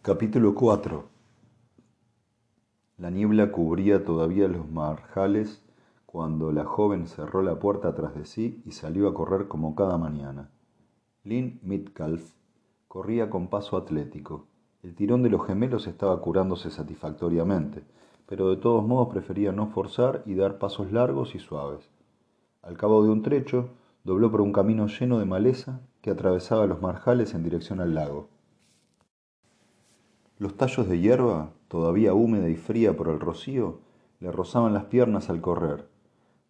Capítulo 4 La niebla cubría todavía los marjales cuando la joven cerró la puerta tras de sí y salió a correr como cada mañana. Lynn Mitcalf corría con paso atlético. El tirón de los gemelos estaba curándose satisfactoriamente, pero de todos modos prefería no forzar y dar pasos largos y suaves. Al cabo de un trecho, dobló por un camino lleno de maleza que atravesaba los marjales en dirección al lago. Los tallos de hierba, todavía húmeda y fría por el rocío, le rozaban las piernas al correr.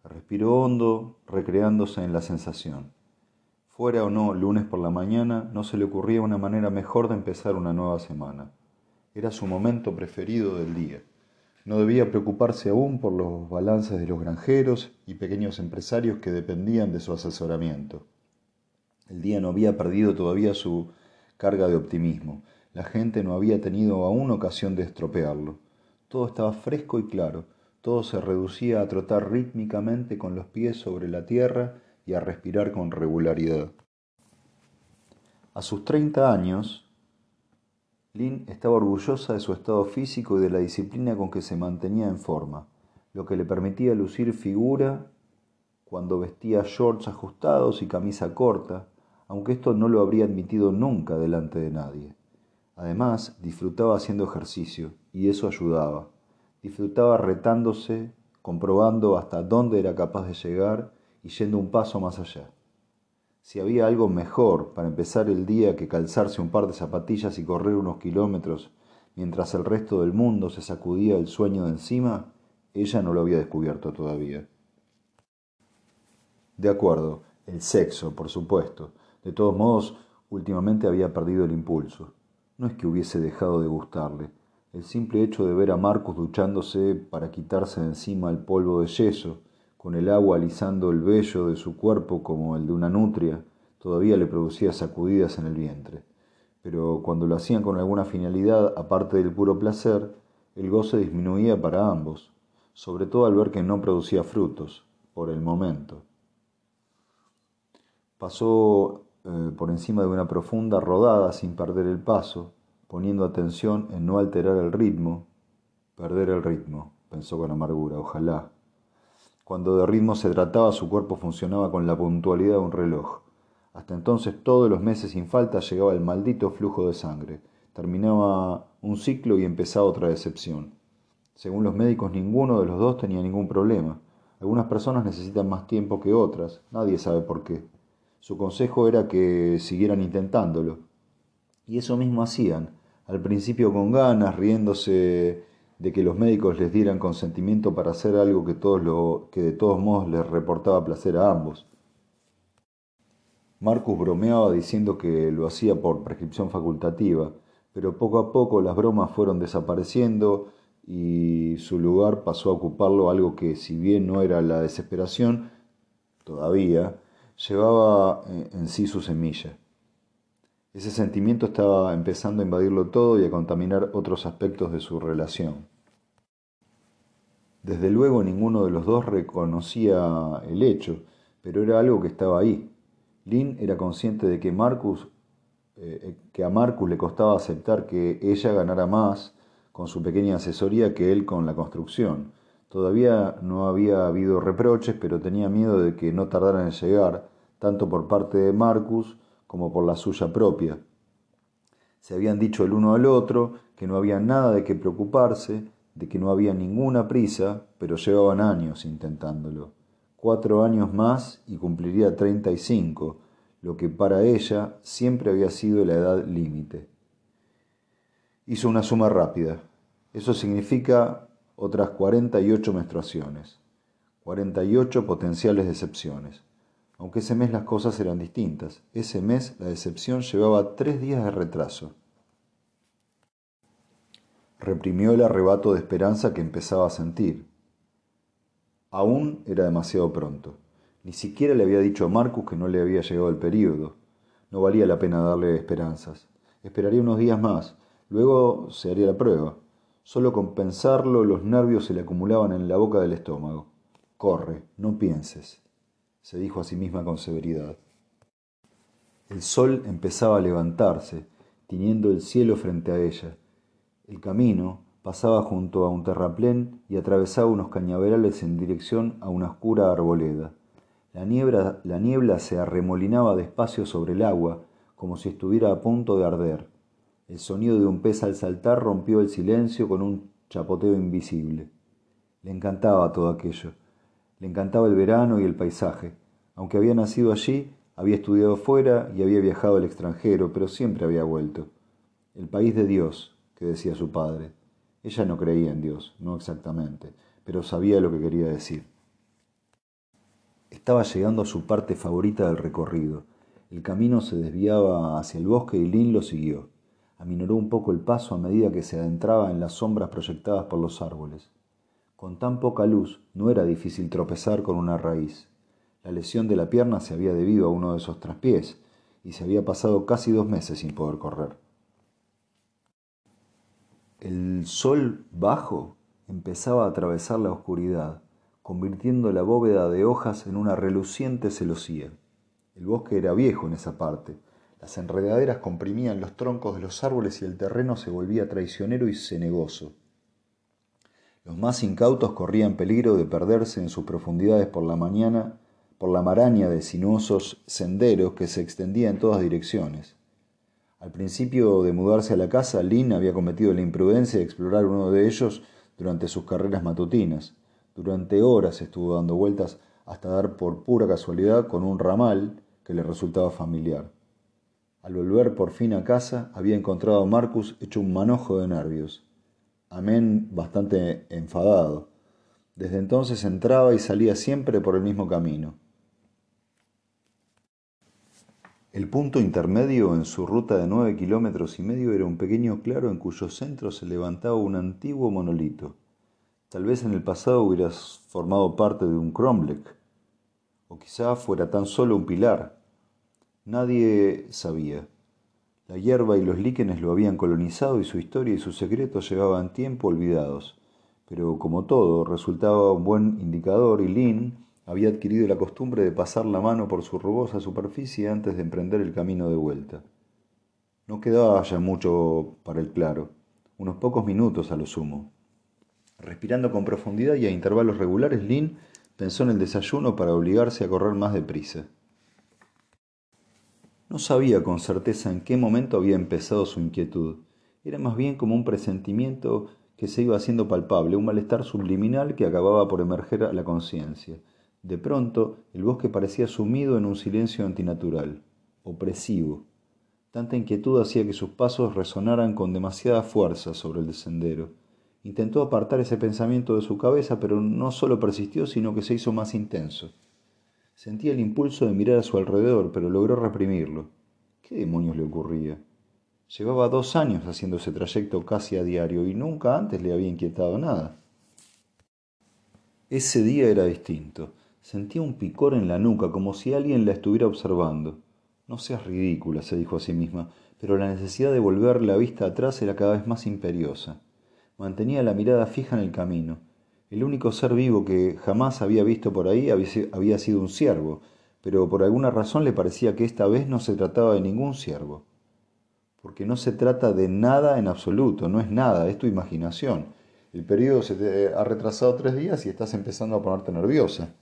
Respiró hondo, recreándose en la sensación. Fuera o no lunes por la mañana, no se le ocurría una manera mejor de empezar una nueva semana. Era su momento preferido del día. No debía preocuparse aún por los balances de los granjeros y pequeños empresarios que dependían de su asesoramiento. El día no había perdido todavía su carga de optimismo la gente no había tenido aún ocasión de estropearlo. Todo estaba fresco y claro, todo se reducía a trotar rítmicamente con los pies sobre la tierra y a respirar con regularidad. A sus treinta años, Lynn estaba orgullosa de su estado físico y de la disciplina con que se mantenía en forma, lo que le permitía lucir figura cuando vestía shorts ajustados y camisa corta, aunque esto no lo habría admitido nunca delante de nadie. Además, disfrutaba haciendo ejercicio, y eso ayudaba. Disfrutaba retándose, comprobando hasta dónde era capaz de llegar y yendo un paso más allá. Si había algo mejor para empezar el día que calzarse un par de zapatillas y correr unos kilómetros mientras el resto del mundo se sacudía el sueño de encima, ella no lo había descubierto todavía. De acuerdo, el sexo, por supuesto. De todos modos, últimamente había perdido el impulso. No es que hubiese dejado de gustarle. El simple hecho de ver a Marcus duchándose para quitarse de encima el polvo de yeso, con el agua alisando el vello de su cuerpo como el de una nutria, todavía le producía sacudidas en el vientre. Pero cuando lo hacían con alguna finalidad aparte del puro placer, el goce disminuía para ambos, sobre todo al ver que no producía frutos, por el momento. Pasó eh, por encima de una profunda rodada sin perder el paso, poniendo atención en no alterar el ritmo. Perder el ritmo, pensó con amargura, ojalá. Cuando de ritmo se trataba, su cuerpo funcionaba con la puntualidad de un reloj. Hasta entonces, todos los meses sin falta, llegaba el maldito flujo de sangre. Terminaba un ciclo y empezaba otra decepción. Según los médicos, ninguno de los dos tenía ningún problema. Algunas personas necesitan más tiempo que otras, nadie sabe por qué. Su consejo era que siguieran intentándolo. Y eso mismo hacían, al principio con ganas, riéndose de que los médicos les dieran consentimiento para hacer algo que, todos lo, que de todos modos les reportaba placer a ambos. Marcus bromeaba diciendo que lo hacía por prescripción facultativa, pero poco a poco las bromas fueron desapareciendo y su lugar pasó a ocuparlo algo que, si bien no era la desesperación, todavía, llevaba eh, en sí su semilla. Ese sentimiento estaba empezando a invadirlo todo y a contaminar otros aspectos de su relación. Desde luego ninguno de los dos reconocía el hecho, pero era algo que estaba ahí. Lynn era consciente de que, Marcus, eh, que a Marcus le costaba aceptar que ella ganara más con su pequeña asesoría que él con la construcción. Todavía no había habido reproches, pero tenía miedo de que no tardaran en llegar, tanto por parte de Marcus como por la suya propia. Se habían dicho el uno al otro que no había nada de qué preocuparse, de que no había ninguna prisa, pero llevaban años intentándolo. Cuatro años más y cumpliría treinta y cinco, lo que para ella siempre había sido la edad límite. Hizo una suma rápida. Eso significa otras 48 menstruaciones, 48 potenciales decepciones. Aunque ese mes las cosas eran distintas. Ese mes la decepción llevaba tres días de retraso. Reprimió el arrebato de esperanza que empezaba a sentir. Aún era demasiado pronto. Ni siquiera le había dicho a Marcus que no le había llegado el período. No valía la pena darle esperanzas. Esperaría unos días más. Luego se haría la prueba. Solo con pensarlo los nervios se le acumulaban en la boca del estómago. Corre, no pienses, se dijo a sí misma con severidad. El sol empezaba a levantarse, tiñendo el cielo frente a ella. El camino pasaba junto a un terraplén y atravesaba unos cañaverales en dirección a una oscura arboleda. La niebla, la niebla se arremolinaba despacio sobre el agua, como si estuviera a punto de arder. El sonido de un pez al saltar rompió el silencio con un chapoteo invisible. Le encantaba todo aquello. Le encantaba el verano y el paisaje. Aunque había nacido allí, había estudiado fuera y había viajado al extranjero, pero siempre había vuelto. El país de Dios, que decía su padre. Ella no creía en Dios, no exactamente, pero sabía lo que quería decir. Estaba llegando a su parte favorita del recorrido. El camino se desviaba hacia el bosque y Lynn lo siguió. Aminoró un poco el paso a medida que se adentraba en las sombras proyectadas por los árboles. Con tan poca luz no era difícil tropezar con una raíz. La lesión de la pierna se había debido a uno de esos traspiés y se había pasado casi dos meses sin poder correr. El sol bajo empezaba a atravesar la oscuridad, convirtiendo la bóveda de hojas en una reluciente celosía. El bosque era viejo en esa parte. Las enredaderas comprimían los troncos de los árboles y el terreno se volvía traicionero y cenegoso. Los más incautos corrían peligro de perderse en sus profundidades por la mañana por la maraña de sinuosos senderos que se extendía en todas direcciones. Al principio de mudarse a la casa, Lynn había cometido la imprudencia de explorar uno de ellos durante sus carreras matutinas. Durante horas estuvo dando vueltas hasta dar por pura casualidad con un ramal que le resultaba familiar. Al volver por fin a casa, había encontrado a Marcus hecho un manojo de nervios. Amén bastante enfadado. Desde entonces entraba y salía siempre por el mismo camino. El punto intermedio en su ruta de nueve kilómetros y medio era un pequeño claro en cuyo centro se levantaba un antiguo monolito. Tal vez en el pasado hubiera formado parte de un cromlech, o quizá fuera tan solo un pilar. Nadie sabía. La hierba y los líquenes lo habían colonizado y su historia y sus secretos llevaban tiempo olvidados. Pero como todo, resultaba un buen indicador y Lynn había adquirido la costumbre de pasar la mano por su rugosa superficie antes de emprender el camino de vuelta. No quedaba ya mucho para el claro, unos pocos minutos a lo sumo. Respirando con profundidad y a intervalos regulares, Lynn pensó en el desayuno para obligarse a correr más deprisa. No sabía con certeza en qué momento había empezado su inquietud. Era más bien como un presentimiento que se iba haciendo palpable, un malestar subliminal que acababa por emerger a la conciencia. De pronto, el bosque parecía sumido en un silencio antinatural, opresivo. Tanta inquietud hacía que sus pasos resonaran con demasiada fuerza sobre el sendero. Intentó apartar ese pensamiento de su cabeza, pero no solo persistió, sino que se hizo más intenso. Sentía el impulso de mirar a su alrededor, pero logró reprimirlo. ¿Qué demonios le ocurría? Llevaba dos años haciendo ese trayecto casi a diario y nunca antes le había inquietado nada. Ese día era distinto. Sentía un picor en la nuca, como si alguien la estuviera observando. No seas ridícula, se dijo a sí misma, pero la necesidad de volver la vista atrás era cada vez más imperiosa. Mantenía la mirada fija en el camino. El único ser vivo que jamás había visto por ahí había sido un ciervo, pero por alguna razón le parecía que esta vez no se trataba de ningún ciervo. Porque no se trata de nada en absoluto, no es nada, es tu imaginación. El periodo se te ha retrasado tres días y estás empezando a ponerte nerviosa.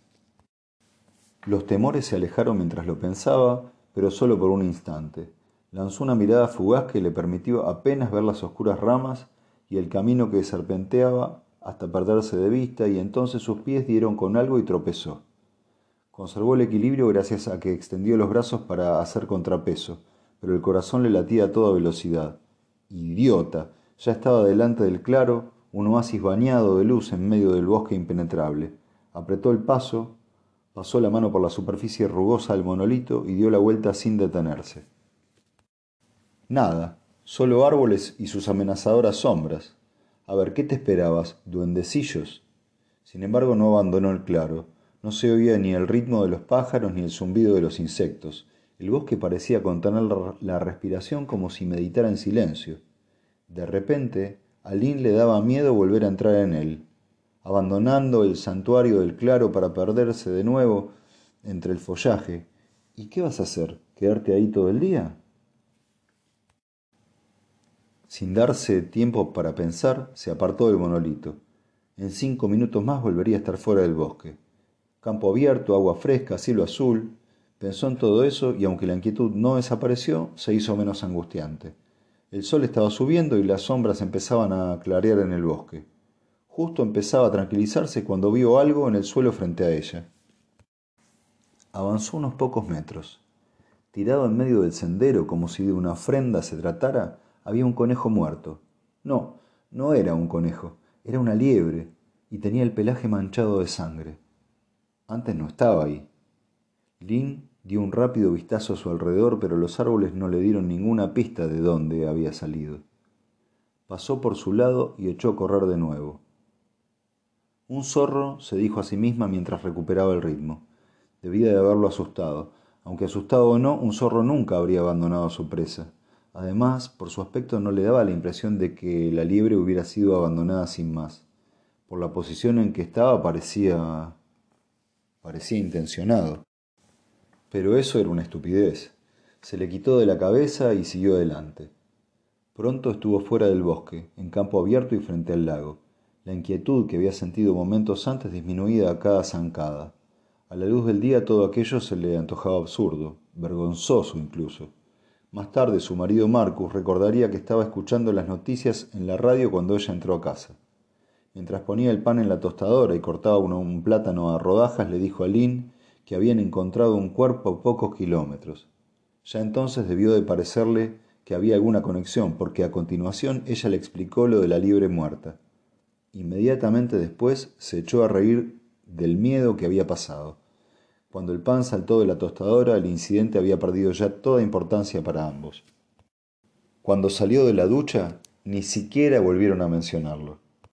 Los temores se alejaron mientras lo pensaba, pero solo por un instante. Lanzó una mirada fugaz que le permitió apenas ver las oscuras ramas y el camino que serpenteaba hasta perderse de vista y entonces sus pies dieron con algo y tropezó. Conservó el equilibrio gracias a que extendió los brazos para hacer contrapeso, pero el corazón le latía a toda velocidad. ¡Idiota! Ya estaba delante del claro, un oasis bañado de luz en medio del bosque impenetrable. Apretó el paso, Pasó la mano por la superficie rugosa del monolito y dio la vuelta sin detenerse. Nada, solo árboles y sus amenazadoras sombras. A ver, ¿qué te esperabas, duendecillos? Sin embargo, no abandonó el claro. No se oía ni el ritmo de los pájaros ni el zumbido de los insectos. El bosque parecía contener la respiración como si meditara en silencio. De repente, a Lynn le daba miedo volver a entrar en él abandonando el santuario del claro para perderse de nuevo entre el follaje. ¿Y qué vas a hacer? ¿Quedarte ahí todo el día? Sin darse tiempo para pensar, se apartó del monolito. En cinco minutos más volvería a estar fuera del bosque. Campo abierto, agua fresca, cielo azul. Pensó en todo eso y aunque la inquietud no desapareció, se hizo menos angustiante. El sol estaba subiendo y las sombras empezaban a clarear en el bosque. Justo empezaba a tranquilizarse cuando vio algo en el suelo frente a ella. Avanzó unos pocos metros. Tirado en medio del sendero como si de una ofrenda se tratara, había un conejo muerto. No, no era un conejo, era una liebre, y tenía el pelaje manchado de sangre. Antes no estaba ahí. Lin dio un rápido vistazo a su alrededor, pero los árboles no le dieron ninguna pista de dónde había salido. Pasó por su lado y echó a correr de nuevo. Un zorro, se dijo a sí misma mientras recuperaba el ritmo. Debía de haberlo asustado. Aunque asustado o no, un zorro nunca habría abandonado a su presa. Además, por su aspecto no le daba la impresión de que la liebre hubiera sido abandonada sin más. Por la posición en que estaba parecía... parecía intencionado. Pero eso era una estupidez. Se le quitó de la cabeza y siguió adelante. Pronto estuvo fuera del bosque, en campo abierto y frente al lago. La inquietud que había sentido momentos antes disminuida a cada zancada. A la luz del día todo aquello se le antojaba absurdo, vergonzoso incluso. Más tarde su marido Marcus recordaría que estaba escuchando las noticias en la radio cuando ella entró a casa. Mientras ponía el pan en la tostadora y cortaba un, plátano a rodajas, le dijo a Lynn que habían encontrado un cuerpo a pocos kilómetros. Ya entonces debió de parecerle que había alguna conexión, porque a continuación ella le explicó lo de la liebre muerta. Inmediatamente después se echó a reír del miedo que había pasado. Cuando el pan saltó de la tostadora, el incidente había perdido ya toda importancia para ambos. Cuando salió de la ducha, ni siquiera volvieron a mencionarlo.